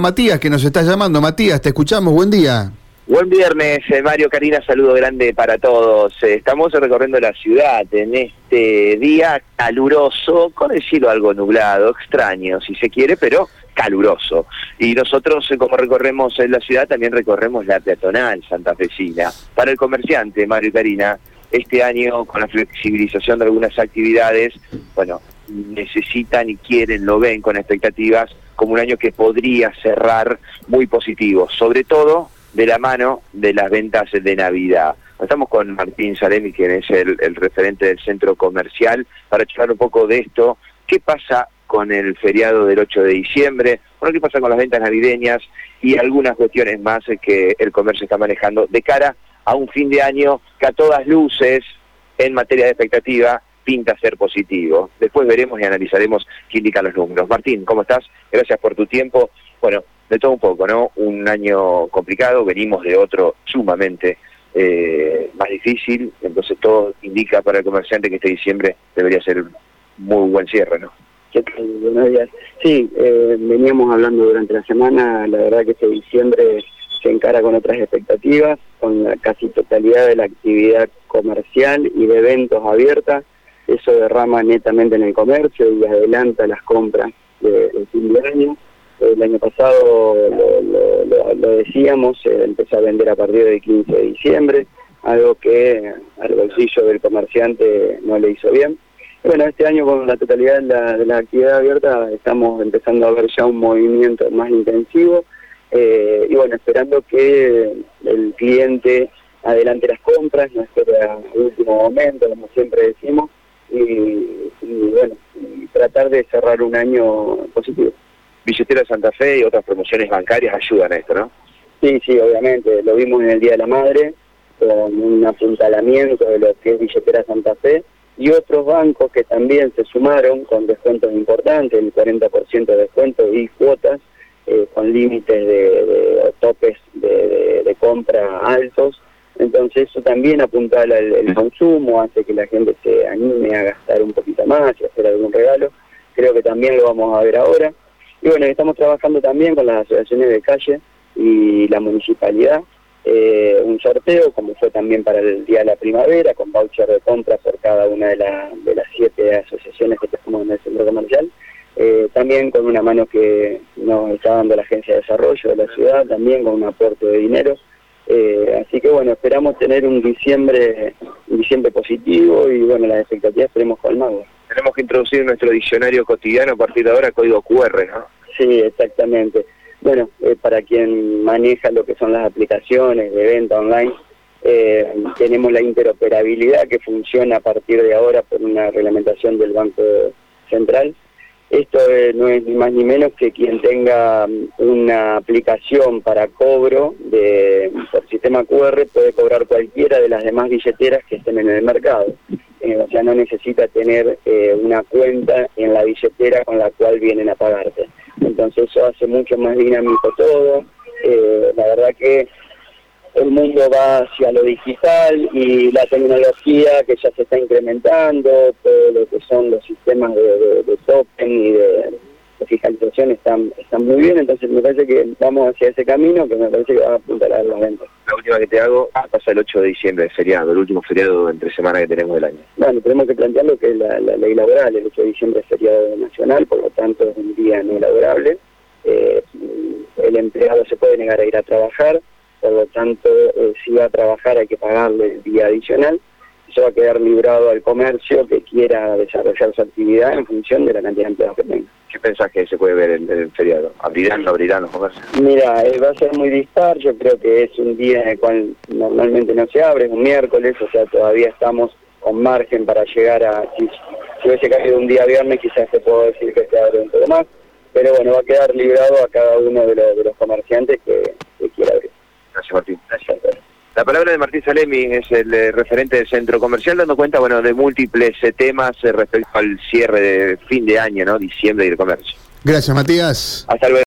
Matías que nos está llamando. Matías, te escuchamos, buen día. Buen viernes, eh, Mario Karina, saludo grande para todos. Eh, estamos recorriendo la ciudad en este día caluroso, con el cielo algo nublado, extraño si se quiere, pero caluroso. Y nosotros, eh, como recorremos la ciudad, también recorremos la peatonal santafesina. Para el comerciante, Mario Karina, este año, con la flexibilización de algunas actividades, bueno, necesitan y quieren, lo ven con expectativas, como un año que podría cerrar muy positivo, sobre todo de la mano de las ventas de Navidad. Estamos con Martín Salemi, quien es el, referente del centro comercial, para charlar un poco de esto. ¿Qué pasa con el feriado del 8 de diciembre? Bueno, ¿qué pasa con las ventas navideñas? Y algunas cuestiones más que el comercio está manejando de cara a un fin de año que a todas luces, en materia de expectativa, pinta ser positivo. Después veremos y analizaremos qué indican los números. Martín, ¿cómo estás? Gracias por tu tiempo. Bueno, de todo un poco, ¿no? Un año complicado, venimos de otro sumamente eh, más difícil, entonces todo indica para el comerciante que este diciembre debería ser un muy buen cierre, ¿no? Sí, eh, veníamos hablando durante la semana, la verdad que este diciembre se encara con otras expectativas, con la casi totalidad de la actividad comercial y de eventos abiertas eso derrama netamente en el comercio y adelanta las compras del fin de año. El año pasado lo, decíamos, se empezó a vender a partir del 15 de diciembre, algo que al bolsillo del comerciante no le hizo bien. bueno, este año con la totalidad de la, actividad abierta estamos empezando a ver ya un movimiento más intensivo eh, y bueno, esperando que el cliente adelante las compras, no espera último momento, como siempre decimos, y, bueno, tratar de cerrar un año positivo. Billetera Santa Fe y otras promociones bancarias ayudan a esto, ¿no? Sí, sí, obviamente. Lo vimos en el Día de la Madre, con un apuntalamiento de lo que es Billetera Santa Fe, y otros bancos que también se sumaron con descuentos importantes, el 40% de descuento y cuotas, eh, con límites de, topes de compra altos, entonces eso también apuntala el, consumo, hace que la gente se anime a gastar un poquito más y hacer algún regalo. Creo que también lo vamos a ver ahora. Y bueno, estamos trabajando también con las asociaciones de calle y la municipalidad. Eh, un sorteo, como fue también para el Día de la Primavera, con voucher de compra por cada una de, de las siete asociaciones que tenemos en el centro comercial. Eh, también con una mano que nos está dando la Agencia de Desarrollo de la ciudad, también con un aporte de dinero. Eh, así que bueno, esperamos tener un diciembre, un diciembre positivo y bueno, las expectativas esperemos colmadas. Tenemos que introducir nuestro diccionario cotidiano a partir de ahora código QR, ¿no? Sí, exactamente. Bueno, eh, para quien maneja lo que son las aplicaciones de venta online, eh, tenemos la interoperabilidad que funciona a partir de ahora por una reglamentación del Banco Central esto no es ni más ni menos que quien tenga mm, una aplicación para cobro de, por sistema QR puede cobrar cualquiera de las demás billeteras que estén en el mercado. Eh, o sea, no necesita tener eh, una cuenta en la billetera con la cual vienen a pagarte. Entonces eso hace mucho más dinámico todo. Eh, la verdad que el mundo va hacia lo digital y la tecnología que ya se está incrementando, todo lo que son los sistemas de, token y de, fiscalización están, están muy bien, entonces me parece que vamos hacia ese camino que me parece que va a apuntar a la venta. La última que te hago pasa el 8 de diciembre, el feriado, el último feriado entre semana que tenemos del año. Bueno, tenemos que plantear lo que es la, ley laboral, el 8 de diciembre es feriado nacional, por lo tanto es un día no laborable. Eh, el empleado se puede negar a ir a trabajar, por lo tanto, eh, si va a trabajar hay que pagarle el día adicional. Eso va a quedar librado al comercio que quiera desarrollar su actividad en función de la cantidad de empleados que tenga. ¿Qué pensás que se puede ver en, el feriado? ¿Abrirán, no abrirán los comercios? Mira, eh, va a ser muy dispar. Yo creo que es un día en el cual normalmente no se abre, es un miércoles, o sea, todavía estamos con margen para llegar a... Si, hubiese caído un día viernes, quizás te puedo decir que se abre un poco más. Pero bueno, va a quedar librado a cada uno de los, de los comerciantes que. Gracias, Martín. La palabra de Martín Salemi es el eh, referente del centro comercial, dando cuenta bueno de múltiples eh, temas eh, respecto al cierre de fin de año, ¿no? Diciembre y el comercio. Gracias, Matías. Hasta luego.